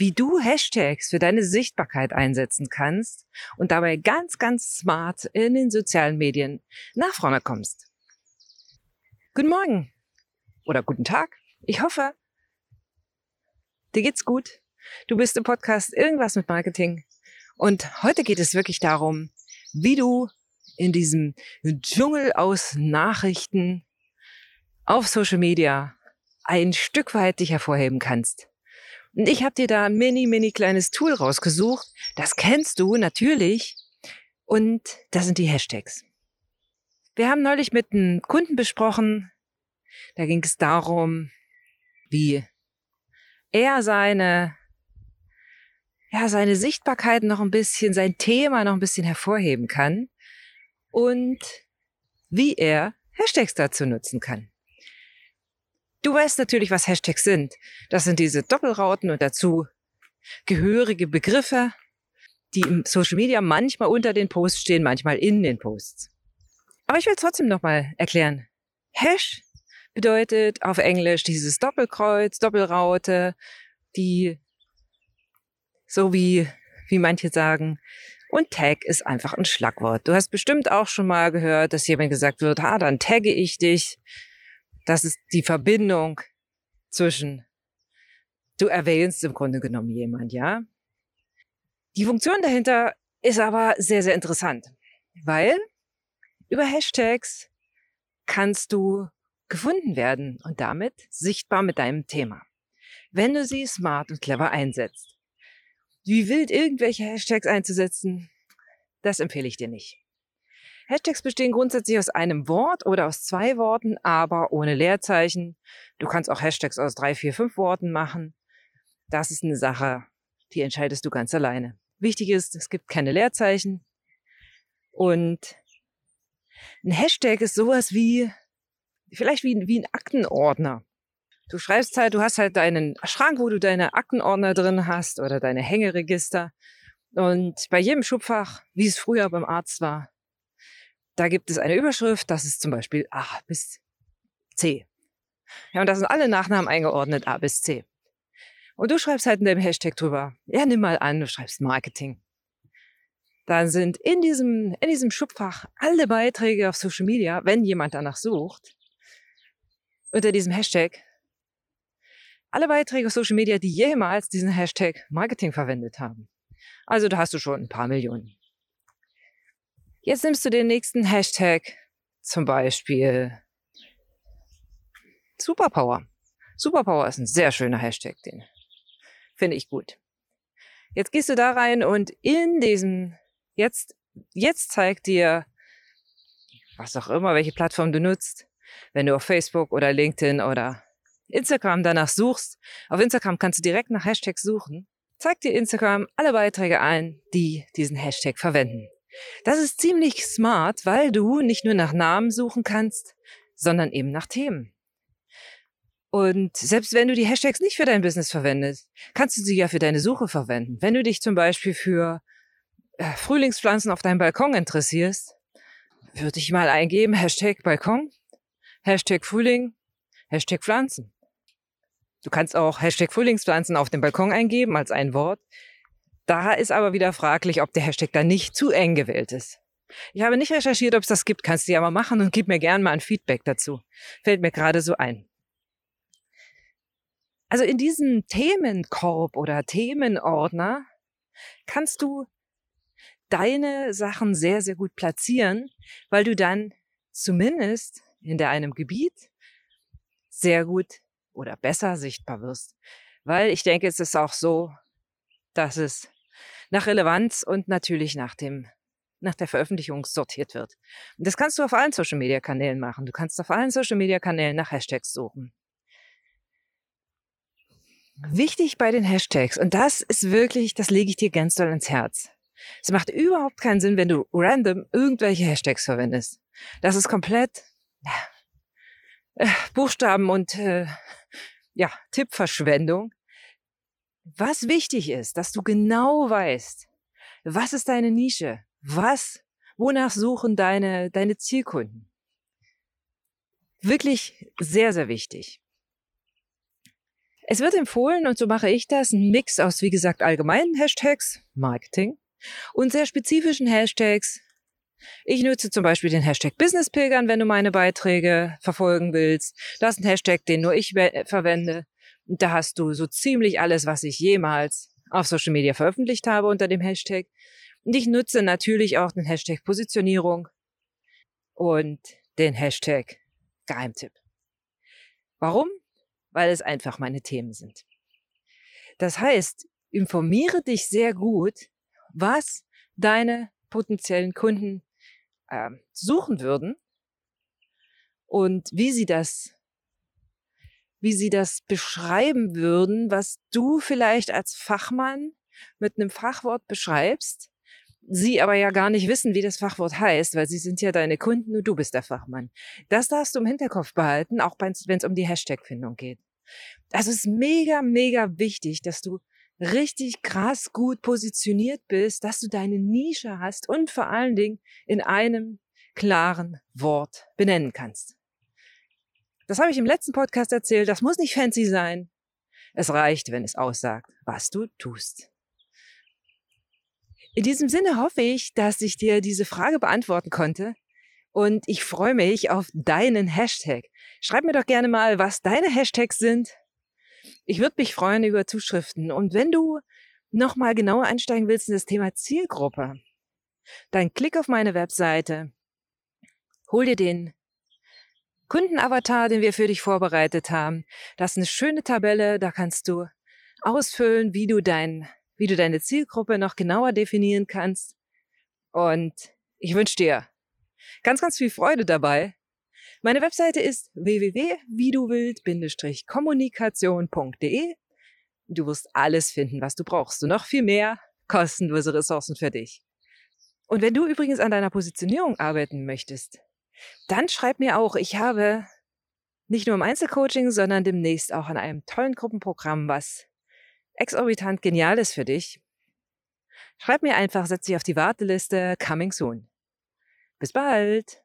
wie du Hashtags für deine Sichtbarkeit einsetzen kannst und dabei ganz, ganz smart in den sozialen Medien nach vorne kommst. Guten Morgen oder guten Tag. Ich hoffe, dir geht's gut. Du bist im Podcast Irgendwas mit Marketing. Und heute geht es wirklich darum, wie du in diesem Dschungel aus Nachrichten auf Social Media ein Stück weit dich hervorheben kannst. Und ich habe dir da ein mini, mini kleines Tool rausgesucht. Das kennst du natürlich. Und das sind die Hashtags. Wir haben neulich mit einem Kunden besprochen. Da ging es darum, wie er seine, ja, seine Sichtbarkeit noch ein bisschen, sein Thema noch ein bisschen hervorheben kann und wie er Hashtags dazu nutzen kann. Du weißt natürlich, was Hashtags sind. Das sind diese Doppelrauten und dazu gehörige Begriffe, die im Social Media manchmal unter den Posts stehen, manchmal in den Posts. Aber ich will trotzdem nochmal erklären. Hash bedeutet auf Englisch dieses Doppelkreuz, Doppelraute, die so wie, wie manche sagen. Und Tag ist einfach ein Schlagwort. Du hast bestimmt auch schon mal gehört, dass jemand gesagt wird, ah, dann tagge ich dich. Das ist die Verbindung zwischen, du erwähnst im Grunde genommen jemand, ja. Die Funktion dahinter ist aber sehr, sehr interessant, weil über Hashtags kannst du gefunden werden und damit sichtbar mit deinem Thema, wenn du sie smart und clever einsetzt. Wie wild irgendwelche Hashtags einzusetzen, das empfehle ich dir nicht. Hashtags bestehen grundsätzlich aus einem Wort oder aus zwei Worten, aber ohne Leerzeichen. Du kannst auch Hashtags aus drei, vier, fünf Worten machen. Das ist eine Sache, die entscheidest du ganz alleine. Wichtig ist, es gibt keine Leerzeichen. Und ein Hashtag ist sowas wie, vielleicht wie, wie ein Aktenordner. Du schreibst halt, du hast halt deinen Schrank, wo du deine Aktenordner drin hast oder deine Hängeregister. Und bei jedem Schubfach, wie es früher beim Arzt war, da gibt es eine Überschrift, das ist zum Beispiel A bis C. Ja, und da sind alle Nachnamen eingeordnet, A bis C. Und du schreibst halt in dem Hashtag drüber, ja, nimm mal an, du schreibst Marketing. Dann sind in diesem, in diesem Schubfach alle Beiträge auf Social Media, wenn jemand danach sucht, unter diesem Hashtag, alle Beiträge auf Social Media, die jemals diesen Hashtag Marketing verwendet haben. Also da hast du schon ein paar Millionen. Jetzt nimmst du den nächsten Hashtag, zum Beispiel Superpower. Superpower ist ein sehr schöner Hashtag, den finde ich gut. Jetzt gehst du da rein und in diesem, jetzt, jetzt zeigt dir, was auch immer, welche Plattform du nutzt, wenn du auf Facebook oder LinkedIn oder Instagram danach suchst. Auf Instagram kannst du direkt nach Hashtags suchen. Zeigt dir Instagram alle Beiträge ein, die diesen Hashtag verwenden. Das ist ziemlich smart, weil du nicht nur nach Namen suchen kannst, sondern eben nach Themen. Und selbst wenn du die Hashtags nicht für dein Business verwendest, kannst du sie ja für deine Suche verwenden. Wenn du dich zum Beispiel für äh, Frühlingspflanzen auf deinem Balkon interessierst, würde ich mal eingeben, Hashtag Balkon, Hashtag Frühling, Hashtag Pflanzen. Du kannst auch Hashtag Frühlingspflanzen auf dem Balkon eingeben als ein Wort. Da ist aber wieder fraglich, ob der Hashtag da nicht zu eng gewählt ist. Ich habe nicht recherchiert, ob es das gibt. Kannst du ja mal machen und gib mir gerne mal ein Feedback dazu. Fällt mir gerade so ein. Also in diesem Themenkorb oder Themenordner kannst du deine Sachen sehr, sehr gut platzieren, weil du dann zumindest in einem Gebiet sehr gut oder besser sichtbar wirst. Weil ich denke, es ist auch so, dass es nach Relevanz und natürlich nach dem nach der Veröffentlichung sortiert wird. Und das kannst du auf allen Social Media Kanälen machen. Du kannst auf allen Social Media Kanälen nach Hashtags suchen. Wichtig bei den Hashtags, und das ist wirklich, das lege ich dir ganz doll ins Herz. Es macht überhaupt keinen Sinn, wenn du random irgendwelche Hashtags verwendest. Das ist komplett äh, Buchstaben und äh, ja, Tippverschwendung. Was wichtig ist, dass du genau weißt, was ist deine Nische? Was, wonach suchen deine, deine Zielkunden? Wirklich sehr, sehr wichtig. Es wird empfohlen, und so mache ich das, ein Mix aus, wie gesagt, allgemeinen Hashtags, Marketing, und sehr spezifischen Hashtags. Ich nutze zum Beispiel den Hashtag Businesspilgern, wenn du meine Beiträge verfolgen willst. Das ist ein Hashtag, den nur ich verwende. Da hast du so ziemlich alles, was ich jemals auf Social Media veröffentlicht habe unter dem Hashtag. Und ich nutze natürlich auch den Hashtag Positionierung und den Hashtag Geheimtipp. Warum? Weil es einfach meine Themen sind. Das heißt, informiere dich sehr gut, was deine potenziellen Kunden äh, suchen würden und wie sie das wie sie das beschreiben würden, was du vielleicht als Fachmann mit einem Fachwort beschreibst, sie aber ja gar nicht wissen, wie das Fachwort heißt, weil sie sind ja deine Kunden und du bist der Fachmann. Das darfst du im Hinterkopf behalten, auch wenn es um die Hashtag-Findung geht. Also es ist mega, mega wichtig, dass du richtig krass gut positioniert bist, dass du deine Nische hast und vor allen Dingen in einem klaren Wort benennen kannst. Das habe ich im letzten Podcast erzählt. Das muss nicht fancy sein. Es reicht, wenn es aussagt, was du tust. In diesem Sinne hoffe ich, dass ich dir diese Frage beantworten konnte. Und ich freue mich auf deinen Hashtag. Schreib mir doch gerne mal, was deine Hashtags sind. Ich würde mich freuen über Zuschriften. Und wenn du nochmal genauer einsteigen willst in das Thema Zielgruppe, dann klick auf meine Webseite, hol dir den Kundenavatar, den wir für dich vorbereitet haben. Das ist eine schöne Tabelle, da kannst du ausfüllen, wie du dein, wie du deine Zielgruppe noch genauer definieren kannst. Und ich wünsche dir ganz, ganz viel Freude dabei. Meine Webseite ist www.wieduwild-kommunikation.de. Du wirst alles finden, was du brauchst und noch viel mehr kostenlose Ressourcen für dich. Und wenn du übrigens an deiner Positionierung arbeiten möchtest, dann schreib mir auch, ich habe nicht nur im Einzelcoaching, sondern demnächst auch an einem tollen Gruppenprogramm, was exorbitant genial ist für dich. Schreib mir einfach, setz dich auf die Warteliste, coming soon. Bis bald!